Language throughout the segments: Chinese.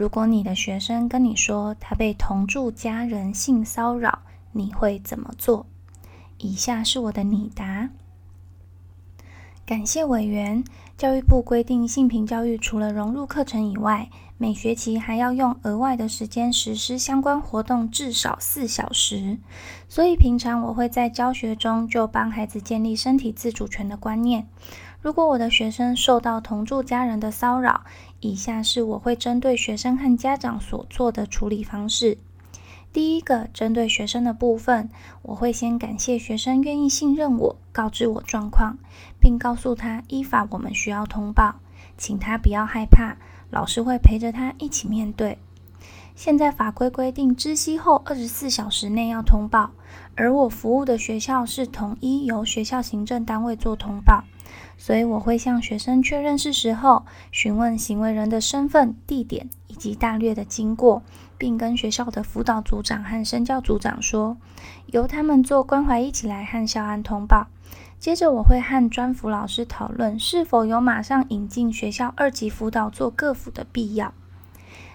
如果你的学生跟你说他被同住家人性骚扰，你会怎么做？以下是我的拟答。感谢委员。教育部规定，性平教育除了融入课程以外，每学期还要用额外的时间实施相关活动，至少四小时。所以平常我会在教学中就帮孩子建立身体自主权的观念。如果我的学生受到同住家人的骚扰，以下是我会针对学生和家长所做的处理方式。第一个，针对学生的部分，我会先感谢学生愿意信任我，告知我状况，并告诉他依法我们需要通报，请他不要害怕，老师会陪着他一起面对。现在法规规定，知悉后二十四小时内要通报，而我服务的学校是统一由学校行政单位做通报。所以我会向学生确认事实后，询问行为人的身份、地点以及大略的经过，并跟学校的辅导组长和身教组长说，由他们做关怀一起来和校安通报。接着我会和专辅老师讨论是否有马上引进学校二级辅导做各辅的必要。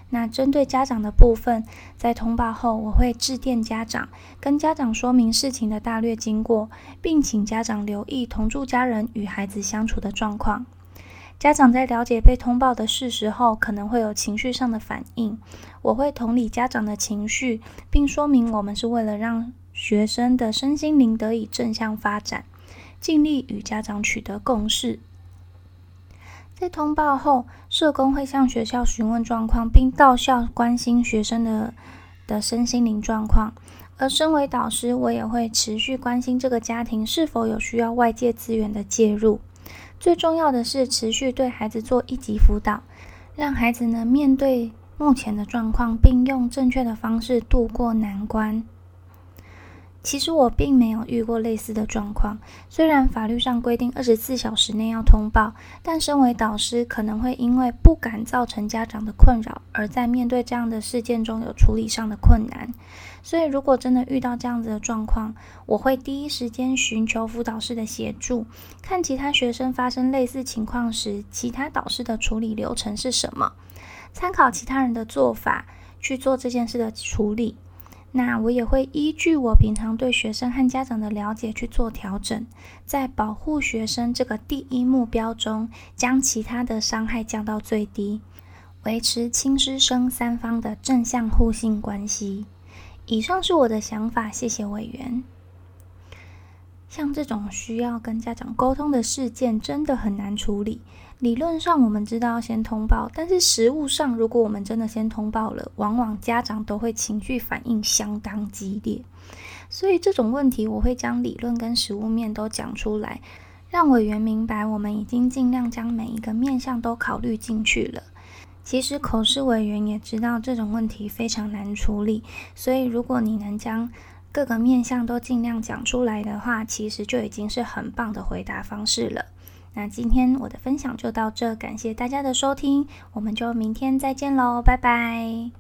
那针对家长的部分，在通报后，我会致电家长，跟家长说明事情的大略经过，并请家长留意同住家人与孩子相处的状况。家长在了解被通报的事实后，可能会有情绪上的反应，我会同理家长的情绪，并说明我们是为了让学生的身心灵得以正向发展，尽力与家长取得共识。在通报后，社工会向学校询问状况，并到校关心学生的的身心灵状况。而身为导师，我也会持续关心这个家庭是否有需要外界资源的介入。最重要的是，持续对孩子做一级辅导，让孩子能面对目前的状况，并用正确的方式度过难关。其实我并没有遇过类似的状况。虽然法律上规定二十四小时内要通报，但身为导师，可能会因为不敢造成家长的困扰，而在面对这样的事件中有处理上的困难。所以，如果真的遇到这样子的状况，我会第一时间寻求辅导师的协助，看其他学生发生类似情况时，其他导师的处理流程是什么，参考其他人的做法去做这件事的处理。那我也会依据我平常对学生和家长的了解去做调整，在保护学生这个第一目标中，将其他的伤害降到最低，维持亲师生三方的正向互信关系。以上是我的想法，谢谢委员。像这种需要跟家长沟通的事件，真的很难处理。理论上我们知道要先通报，但是实物上，如果我们真的先通报了，往往家长都会情绪反应相当激烈。所以这种问题，我会将理论跟实物面都讲出来，让委员明白我们已经尽量将每一个面向都考虑进去了。其实口试委员也知道这种问题非常难处理，所以如果你能将各个面相都尽量讲出来的话，其实就已经是很棒的回答方式了。那今天我的分享就到这，感谢大家的收听，我们就明天再见喽，拜拜。